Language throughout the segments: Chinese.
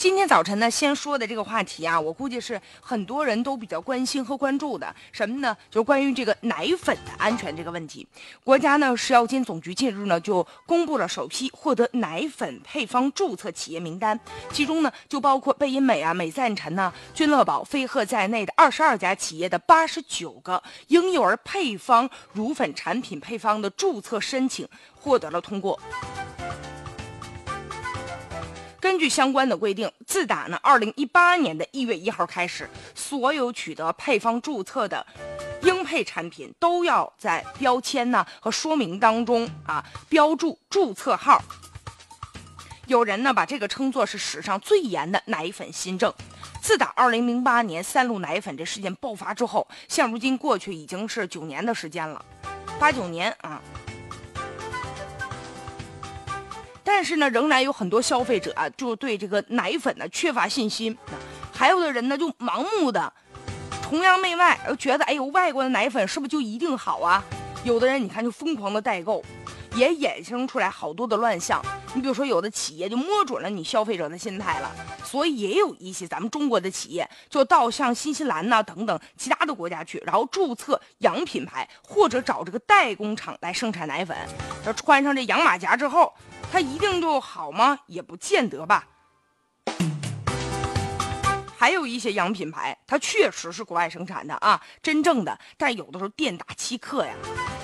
今天早晨呢，先说的这个话题啊，我估计是很多人都比较关心和关注的，什么呢？就是关于这个奶粉的安全这个问题。国家呢，食药监总局近日呢就公布了首批获得奶粉配方注册企业名单，其中呢就包括贝因美啊、美赞臣呐、君乐宝、飞鹤在内的二十二家企业的八十九个婴幼儿配方乳粉产品配方的注册申请获得了通过。根据相关的规定，自打呢二零一八年的一月一号开始，所有取得配方注册的婴配产品都要在标签呢和说明当中啊标注注册号。有人呢把这个称作是史上最严的奶粉新政。自打二零零八年三鹿奶粉这事件爆发之后，现如今过去已经是九年的时间了，八九年啊。但是呢，仍然有很多消费者啊，就对这个奶粉呢缺乏信心，还有的人呢就盲目的崇洋媚外，觉得哎呦，外国的奶粉是不是就一定好啊？有的人你看就疯狂的代购，也衍生出来好多的乱象。你比如说，有的企业就摸准了你消费者的心态了，所以也有一些咱们中国的企业就到像新西兰呐等等其他的国家去，然后注册洋品牌或者找这个代工厂来生产奶粉，要穿上这洋马甲之后。它一定就好吗？也不见得吧。还有一些洋品牌，它确实是国外生产的啊，真正的，但有的时候店打欺客呀。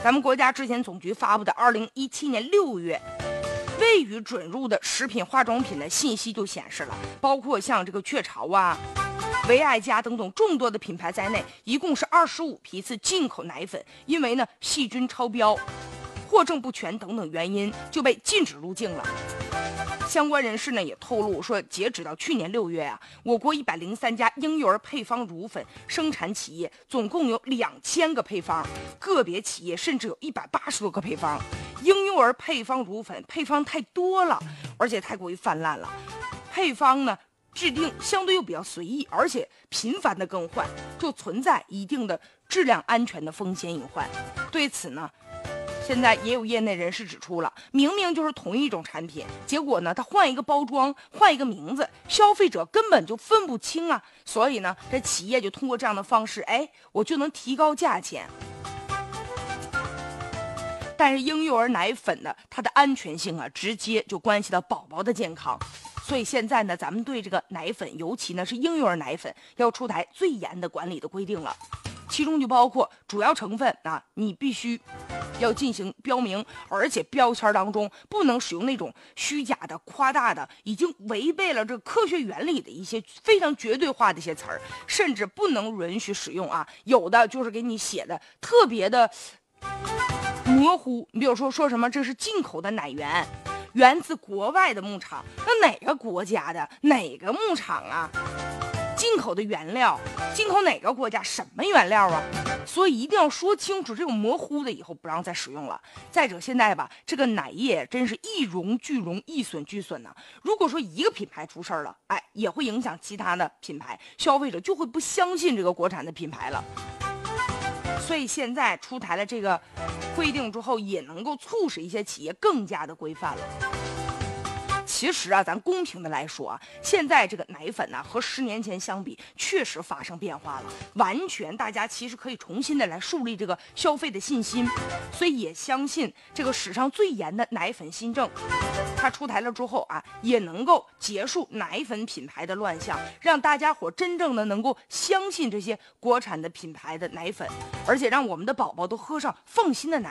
咱们国家之前总局发布的二零一七年六月未予准入的食品化妆品的信息就显示了，包括像这个雀巢啊、维爱家等等众多的品牌在内，一共是二十五批次进口奶粉，因为呢细菌超标。货证不全等等原因就被禁止入境了。相关人士呢也透露说，截止到去年六月啊，我国一百零三家婴幼儿配方乳粉生产企业总共有两千个配方，个别企业甚至有一百八十多个配方。婴幼儿配方乳粉配方太多了，而且太过于泛滥了，配方呢制定相对又比较随意，而且频繁的更换，就存在一定的质量安全的风险隐患。对此呢。现在也有业内人士指出了，明明就是同一种产品，结果呢，它换一个包装，换一个名字，消费者根本就分不清啊。所以呢，这企业就通过这样的方式，哎，我就能提高价钱。但是婴幼儿奶粉的它的安全性啊，直接就关系到宝宝的健康。所以现在呢，咱们对这个奶粉，尤其呢是婴幼儿奶粉，要出台最严的管理的规定了。其中就包括主要成分啊，你必须要进行标明，而且标签当中不能使用那种虚假的、夸大的，已经违背了这科学原理的一些非常绝对化的一些词儿，甚至不能允许使用啊。有的就是给你写的特别的模糊，你比如说说什么这是进口的奶源，源自国外的牧场，那哪个国家的哪个牧场啊？进口的原料，进口哪个国家什么原料啊？所以一定要说清楚，这种模糊的以后不让再使用了。再者，现在吧，这个奶业真是一荣俱荣，一损俱损呢。如果说一个品牌出事儿了，哎，也会影响其他的品牌，消费者就会不相信这个国产的品牌了。所以现在出台了这个规定之后，也能够促使一些企业更加的规范了。其实啊，咱公平的来说啊，现在这个奶粉呢和十年前相比，确实发生变化了。完全，大家其实可以重新的来树立这个消费的信心。所以也相信这个史上最严的奶粉新政，它出台了之后啊，也能够结束奶粉品牌的乱象，让大家伙真正的能够相信这些国产的品牌的奶粉，而且让我们的宝宝都喝上放心的奶。